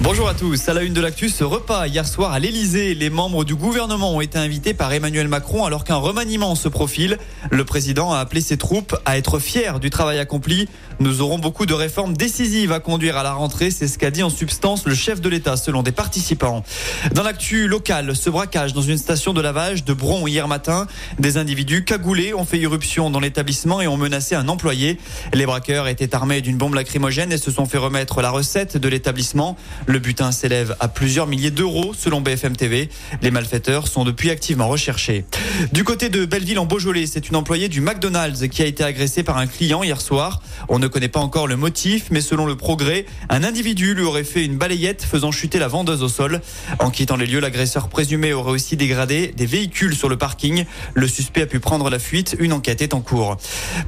Bonjour à tous. À la une de l'actu, ce repas hier soir à l'Elysée. Les membres du gouvernement ont été invités par Emmanuel Macron alors qu'un remaniement se profile. Le président a appelé ses troupes à être fiers du travail accompli. Nous aurons beaucoup de réformes décisives à conduire à la rentrée. C'est ce qu'a dit en substance le chef de l'État selon des participants. Dans l'actu locale, ce braquage dans une station de lavage de Bron hier matin. Des individus cagoulés ont fait irruption dans l'établissement et ont menacé un employé. Les braqueurs étaient armés d'une bombe lacrymogène et se sont fait remettre la recette de l'établissement. Le butin s'élève à plusieurs milliers d'euros selon BFM TV. Les malfaiteurs sont depuis activement recherchés. Du côté de Belleville en Beaujolais, c'est une employée du McDonald's qui a été agressée par un client hier soir. On ne connaît pas encore le motif, mais selon le progrès, un individu lui aurait fait une balayette faisant chuter la vendeuse au sol. En quittant les lieux, l'agresseur présumé aurait aussi dégradé des véhicules sur le parking. Le suspect a pu prendre la fuite. Une enquête est en cours.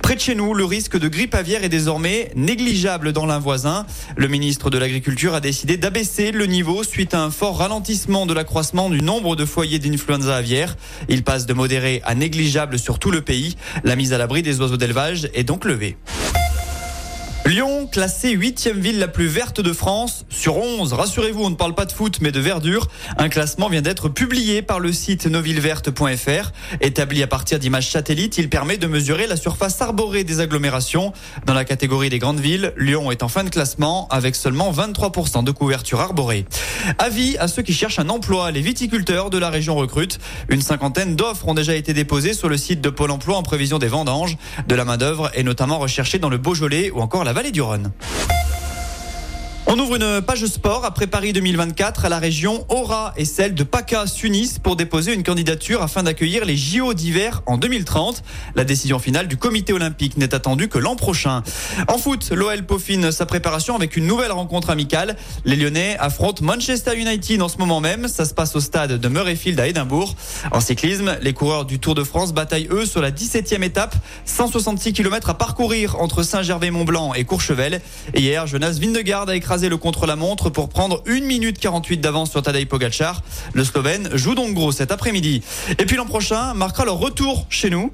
Près de chez nous, le risque de grippe aviaire est désormais négligeable dans l'un voisin. Le ministre de l'Agriculture a décidé d'abaisser le niveau suite à un fort ralentissement de l'accroissement du nombre de foyers d'influenza aviaire. Il passe de modéré à négligeable sur tout le pays. La mise à l'abri des oiseaux d'élevage est donc levée. Lyon, classée huitième ville la plus verte de France sur 11. Rassurez-vous, on ne parle pas de foot, mais de verdure. Un classement vient d'être publié par le site novilleverte.fr. Établi à partir d'images satellites, il permet de mesurer la surface arborée des agglomérations. Dans la catégorie des grandes villes, Lyon est en fin de classement avec seulement 23% de couverture arborée. Avis à ceux qui cherchent un emploi. Les viticulteurs de la région recrutent. Une cinquantaine d'offres ont déjà été déposées sur le site de Pôle emploi en prévision des vendanges. De la main-d'œuvre est notamment recherchée dans le Beaujolais ou encore la vallée du Rhône. On ouvre une page sport après Paris 2024 à la région Aura et celle de PACA s'unissent pour déposer une candidature afin d'accueillir les JO d'hiver en 2030. La décision finale du comité olympique n'est attendue que l'an prochain. En foot, l'OL peaufine sa préparation avec une nouvelle rencontre amicale. Les Lyonnais affrontent Manchester United en ce moment même. Ça se passe au stade de Murrayfield à Édimbourg. En cyclisme, les coureurs du Tour de France bataillent eux sur la 17e étape. 166 km à parcourir entre Saint-Gervais-Mont-Blanc et Courchevel. Hier, Jonas Vindegaard a écrasé le contre-la-montre pour prendre 1 minute 48 d'avance sur Tadej Pogacar. Le Slovène joue donc gros cet après-midi. Et puis l'an prochain marquera leur retour chez nous.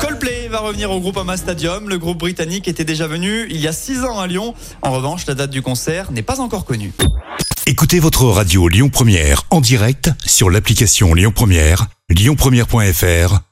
Coldplay va revenir au groupe Ama Stadium. Le groupe britannique était déjà venu il y a 6 ans à Lyon. En revanche, la date du concert n'est pas encore connue. Écoutez votre radio Lyon Première en direct sur l'application Lyon Première, lyonpremière.fr